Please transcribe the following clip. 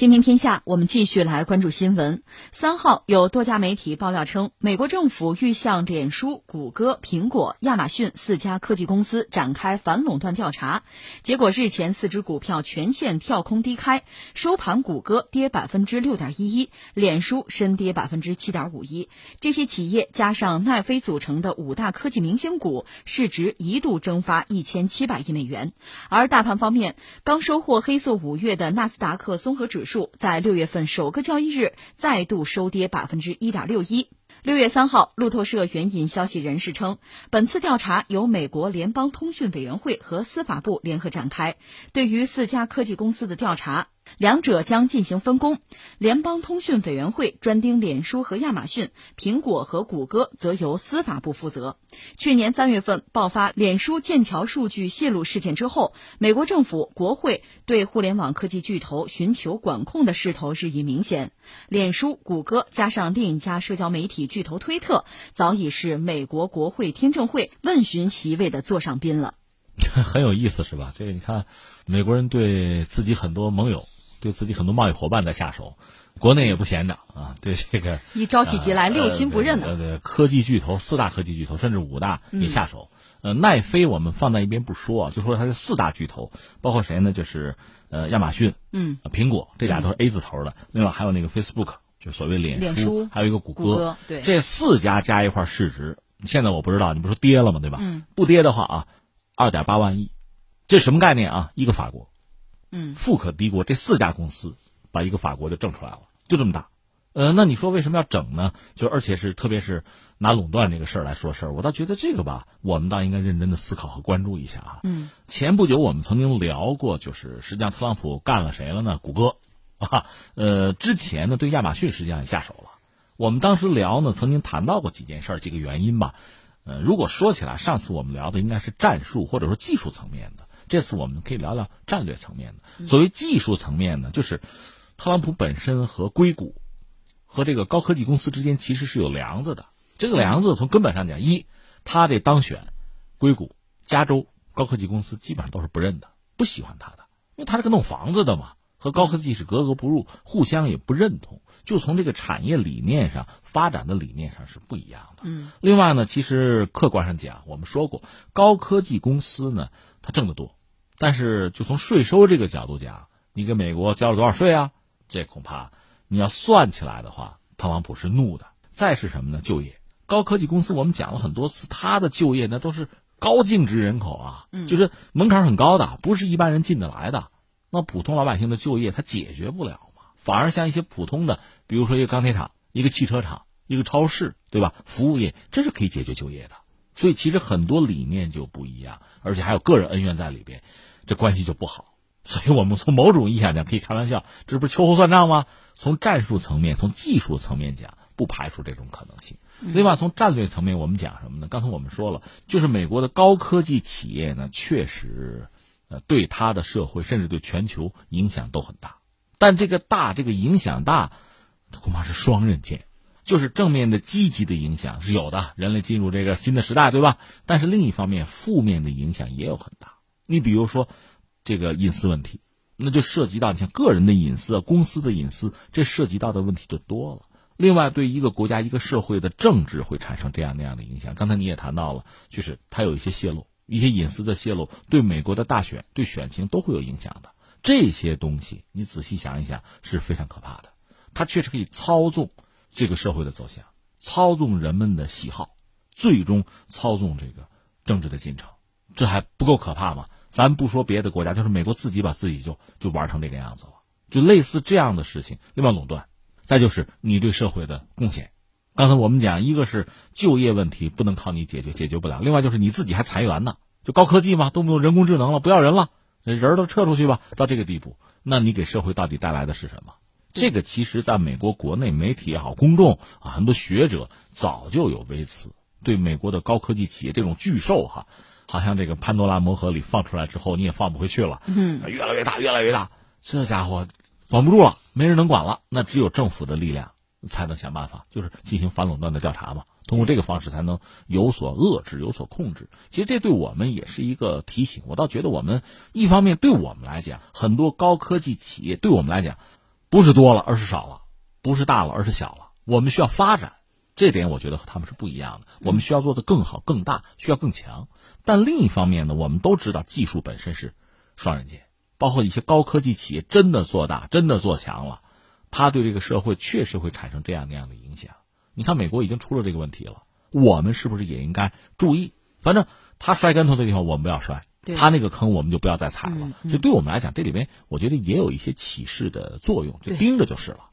天天天下，我们继续来关注新闻。三号有多家媒体爆料称，美国政府欲向脸书、谷歌、苹果、亚马逊四家科技公司展开反垄断调查。结果日前四只股票全线跳空低开，收盘谷歌跌百分之六点一一，脸书深跌百分之七点五一。这些企业加上奈飞组成的五大科技明星股，市值一度蒸发一千七百亿美元。而大盘方面，刚收获黑色五月的纳斯达克综合指数。数在六月份首个交易日再度收跌百分之一点六一。六月三号，路透社援引消息人士称，本次调查由美国联邦通讯委员会和司法部联合展开。对于四家科技公司的调查。两者将进行分工，联邦通讯委员会专盯脸书和亚马逊，苹果和谷歌则由司法部负责。去年三月份爆发脸书剑桥数据泄露事件之后，美国政府、国会对互联网科技巨头寻求管控的势头日益明显。脸书、谷歌加上另一家社交媒体巨头推特，早已是美国国会听证会问询席位的座上宾了。很有意思，是吧？这个你看，美国人对自己很多盟友。对自己很多贸易伙伴在下手，国内也不闲着啊！对这个一招起急来，六亲不认的。对科技巨头，四大科技巨头，甚至五大也下手。呃，奈飞我们放在一边不说啊，就说它是四大巨头，包括谁呢？就是呃亚马逊，嗯，苹果，这俩都是 A 字头的。另外还有那个 Facebook，就所谓脸书，还有一个谷歌。对，这四家加一块市值，现在我不知道，你不说跌了吗？对吧？嗯，不跌的话啊，二点八万亿，这什么概念啊？一个法国。嗯，富可敌国，这四家公司把一个法国就挣出来了，就这么大。呃，那你说为什么要整呢？就而且是特别是拿垄断这个事儿来说事儿，我倒觉得这个吧，我们倒应该认真的思考和关注一下啊。嗯，前不久我们曾经聊过，就是实际上特朗普干了谁了呢？谷歌啊，呃，之前呢对亚马逊实际上也下手了。我们当时聊呢，曾经谈到过几件事儿，几个原因吧。呃，如果说起来，上次我们聊的应该是战术或者说技术层面的。这次我们可以聊聊战略层面的。所谓技术层面呢，就是特朗普本身和硅谷和这个高科技公司之间其实是有梁子的。这个梁子从根本上讲，一，他这当选，硅谷、加州高科技公司基本上都是不认的，不喜欢他的，因为他是个弄房子的嘛，和高科技是格格不入，互相也不认同。就从这个产业理念上发展的理念上是不一样的。嗯。另外呢，其实客观上讲，我们说过，高科技公司呢，它挣得多。但是，就从税收这个角度讲，你给美国交了多少税啊？这恐怕你要算起来的话，特朗普是怒的。再是什么呢？就业，高科技公司我们讲了很多次，它的就业那都是高净值人口啊，就是门槛很高的，不是一般人进得来的。那普通老百姓的就业，它解决不了嘛。反而像一些普通的，比如说一个钢铁厂、一个汽车厂、一个超市，对吧？服务业，这是可以解决就业的。所以其实很多理念就不一样，而且还有个人恩怨在里边。这关系就不好，所以我们从某种意义上讲可以开玩笑，这不是秋后算账吗？从战术层面、从技术层面讲，不排除这种可能性。另外，从战略层面，我们讲什么呢？刚才我们说了，就是美国的高科技企业呢，确实，呃，对他的社会甚至对全球影响都很大。但这个大，这个影响大，恐怕是双刃剑，就是正面的积极的影响是有的，人类进入这个新的时代，对吧？但是另一方面，负面的影响也有很大。你比如说，这个隐私问题，那就涉及到你像个人的隐私、公司的隐私，这涉及到的问题就多了。另外，对一个国家、一个社会的政治会产生这样那样的影响。刚才你也谈到了，就是它有一些泄露，一些隐私的泄露，对美国的大选、对选情都会有影响的。这些东西，你仔细想一想，是非常可怕的。它确实可以操纵这个社会的走向，操纵人们的喜好，最终操纵这个政治的进程。这还不够可怕吗？咱不说别的国家，就是美国自己把自己就就玩成这个样子了，就类似这样的事情。另外垄断，再就是你对社会的贡献。刚才我们讲，一个是就业问题不能靠你解决，解决不了；另外就是你自己还裁员呢，就高科技嘛，动不动人工智能了，不要人了，人都撤出去吧，到这个地步，那你给社会到底带来的是什么？这个其实在美国国内媒体也好，公众啊，很多学者早就有微词，对美国的高科技企业这种巨兽哈。好像这个潘多拉魔盒里放出来之后，你也放不回去了。嗯，越来越大，越来越大，这家伙管不住了，没人能管了。那只有政府的力量才能想办法，就是进行反垄断的调查嘛。通过这个方式才能有所遏制，有所控制。其实这对我们也是一个提醒。我倒觉得我们一方面对我们来讲，很多高科技企业对我们来讲，不是多了，而是少了；不是大了，而是小了。我们需要发展，这点我觉得和他们是不一样的。我们需要做的更好、更大，需要更强。但另一方面呢，我们都知道技术本身是双刃剑，包括一些高科技企业真的做大、真的做强了，它对这个社会确实会产生这样那样的影响。你看，美国已经出了这个问题了，我们是不是也应该注意？反正他摔跟头的地方，我们不要摔。他那个坑，我们就不要再踩了。所以对我们来讲，这里面我觉得也有一些启示的作用，就盯着就是了。